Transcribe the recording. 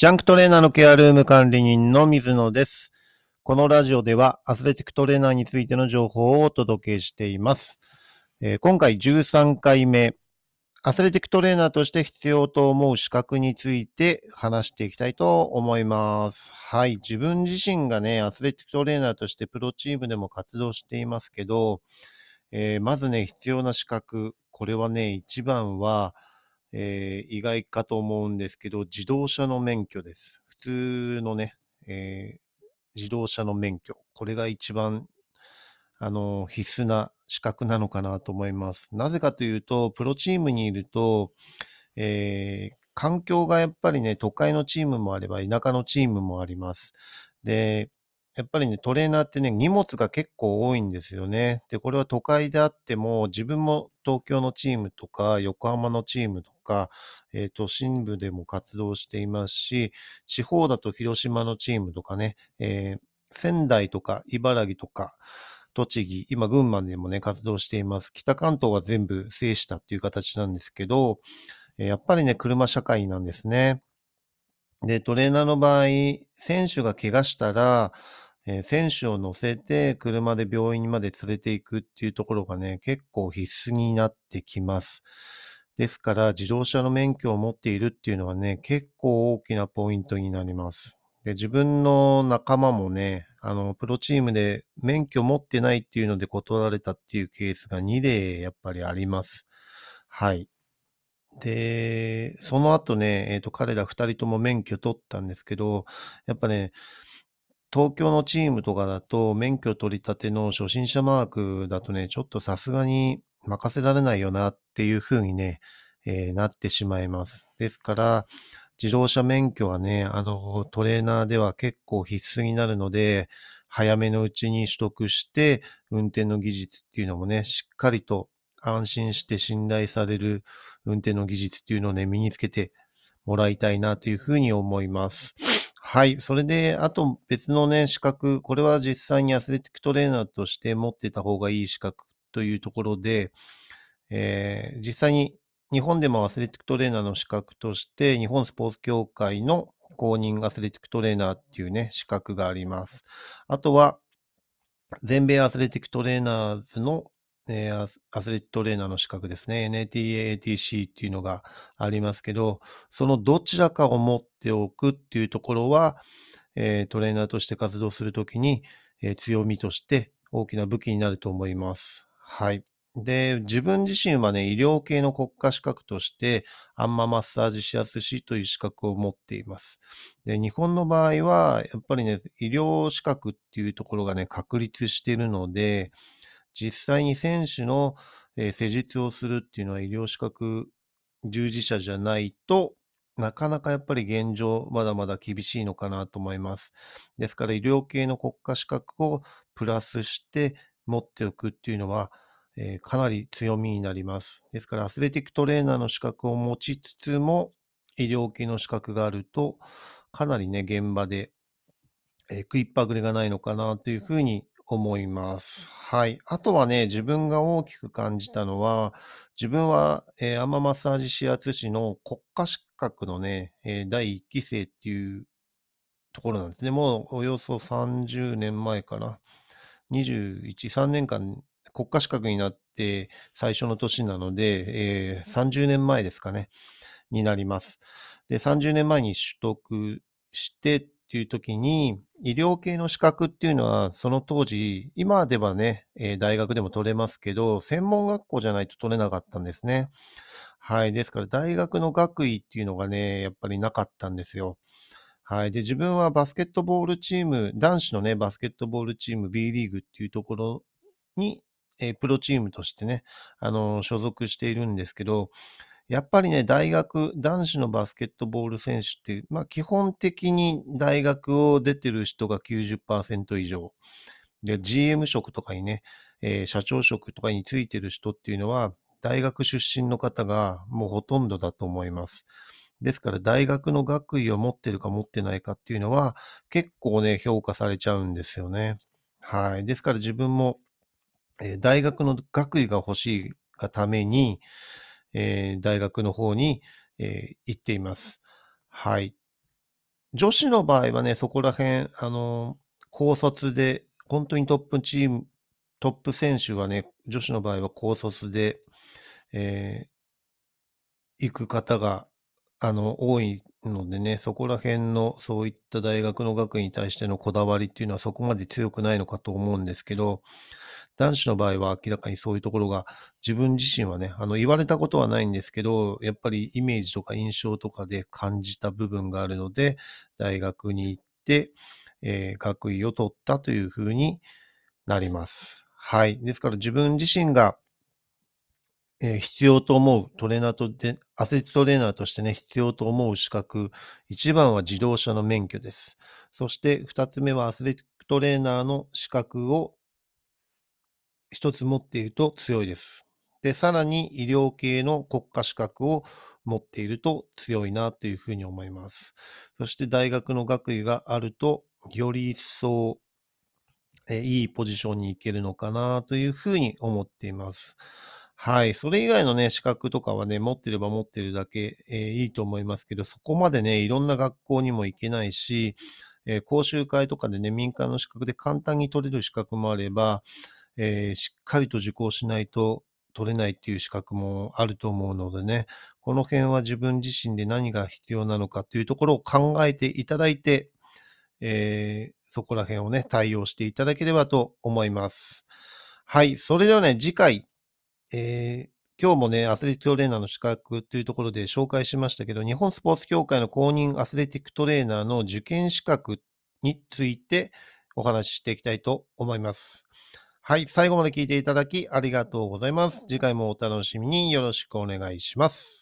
ジャンクトレーナーのケアルーム管理人の水野です。このラジオではアスレティックトレーナーについての情報をお届けしています。えー今回13回目、アスレティックトレーナーとして必要と思う資格について話していきたいと思います。はい。自分自身がね、アスレティックトレーナーとしてプロチームでも活動していますけど、えーまずね、必要な資格、これはね、一番は、えー意外かと思うんですけど、自動車の免許です。普通のね、えー自動車の免許。これが一番、あの、必須な資格なのかなと思います。なぜかというと、プロチームにいると、えー環境がやっぱりね、都会のチームもあれば、田舎のチームもあります。で、やっぱりね、トレーナーってね、荷物が結構多いんですよね。で、これは都会であっても、自分も東京のチームとか、横浜のチームとか、えー都心部でも活動していますし、地方だと広島のチームとかね、えー仙台とか茨城とか、栃木、今群馬でもね、活動しています。北関東は全部制したっていう形なんですけど、えーやっぱりね、車社会なんですね。で、トレーナーの場合、選手が怪我したら、えー選手を乗せて車で病院まで連れて行くっていうところがね、結構必須になってきます。ですから、自動車の免許を持っているっていうのはね、結構大きなポイントになります。で、自分の仲間もね、あの、プロチームで免許持ってないっていうので断られたっていうケースが2例やっぱりあります。はい。で、その後ね、えっ、と、彼ら2人とも免許取ったんですけど、やっぱね、東京のチームとかだと免許取り立ての初心者マークだとね、ちょっとさすがに任せられないよなっていう風にね、えーなってしまいます。ですから、自動車免許はね、あの、トレーナーでは結構必須になるので、早めのうちに取得して、運転の技術っていうのもね、しっかりと安心して信頼される運転の技術っていうのをね、身につけてもらいたいなというふうに思います。はい。それで、あと別のね、資格、これは実際にアスレティックトレーナーとして持ってた方がいい資格というところで、えー実際に日本でもアスレティックトレーナーの資格として、日本スポーツ協会の公認アスレティックトレーナーっていうね、資格があります。あとは、全米アスレティックトレーナーズの、えーアスレックトレーナーの資格ですね。NATA、ATC っていうのがありますけど、そのどちらかを持っておくっていうところは、えートレーナーとして活動するときに、えー強みとして大きな武器になると思います。はい。で、自分自身はね、医療系の国家資格として、アンママッサージ指圧師という資格を持っています。で、日本の場合は、やっぱりね、医療資格っていうところがね、確立しているので、実際に選手の、え施術をするっていうのは医療資格従事者じゃないと、なかなかやっぱり現状、まだまだ厳しいのかなと思います。ですから、医療系の国家資格をプラスして持っておくっていうのは、えーかなり強みになります。ですから、アスレティックトレーナーの資格を持ちつつも、医療系の資格があると、かなりね、現場で、えー食いっぱぐれがないのかなというふうに思います。はい。あとはね、自分が大きく感じたのは、自分は、えーアママッサージ指圧師の国家資格のね、えー第1期生っていうところなんですね。もうおよそ30年前かな。21、3年間国家資格になって最初の年なので、えー30年前ですかね、になります。で、30年前に取得してっていう時に、医療系の資格っていうのは、その当時、今ではね、えー大学でも取れますけど、専門学校じゃないと取れなかったんですね。はい。ですから、大学の学位っていうのがね、やっぱりなかったんですよ。はい。で、自分はバスケットボールチーム、男子のね、バスケットボールチーム B リーグっていうところに、えープロチームとしてね、あの所属しているんですけど、やっぱりね、大学、男子のバスケットボール選手っていう、まあ基本的に大学を出てる人が90%以上。で、GM 職とかにね、えー社長職とかについてる人っていうのは、大学出身の方がもうほとんどだと思います。ですから、大学の学位を持ってるか持ってないかっていうのは、結構ね、評価されちゃうんですよね。はい。ですから自分も、えー大学の学位が欲しいがために、えー大学の方に、えー行っています。はい。女子の場合はね、そこら辺、あの、高卒で、本当にトップチーム、トップ選手はね、女子の場合は高卒で、えー、行く方が、あの、多いのでね、そこら辺のそういった大学の学位に対してのこだわりっていうのはそこまで強くないのかと思うんですけど、男子の場合は明らかにそういうところが自分自身はね、あの言われたことはないんですけど、やっぱりイメージとか印象とかで感じた部分があるので、大学に行って、えー、学位を取ったというふうになります。はい。ですから自分自身がえー、必要と思うトレーナーとで、アスレトレーナーとしてね、必要と思う資格、一番は自動車の免許です。そして二つ目はアスレトレーナーの資格を一つ持っていると強いです。で、さらに医療系の国家資格を持っていると強いなというふうに思います。そして大学の学位があると、より一層、えいいポジションに行けるのかなというふうに思っています。はい。それ以外のね、資格とかはね、持ってれば持ってるだけ、えー、いいと思いますけど、そこまでね、いろんな学校にも行けないし、えー、講習会とかでね、民間の資格で簡単に取れる資格もあれば、えー、しっかりと受講しないと取れないっていう資格もあると思うのでね、この辺は自分自身で何が必要なのかというところを考えていただいて、えー、そこら辺をね、対応していただければと思います。はい。それではね、次回、えー、今日もね、アスレティックトレーナーの資格というところで紹介しましたけど、日本スポーツ協会の公認アスレティックトレーナーの受験資格についてお話ししていきたいと思います。はい、最後まで聞いていただきありがとうございます。次回もお楽しみによろしくお願いします。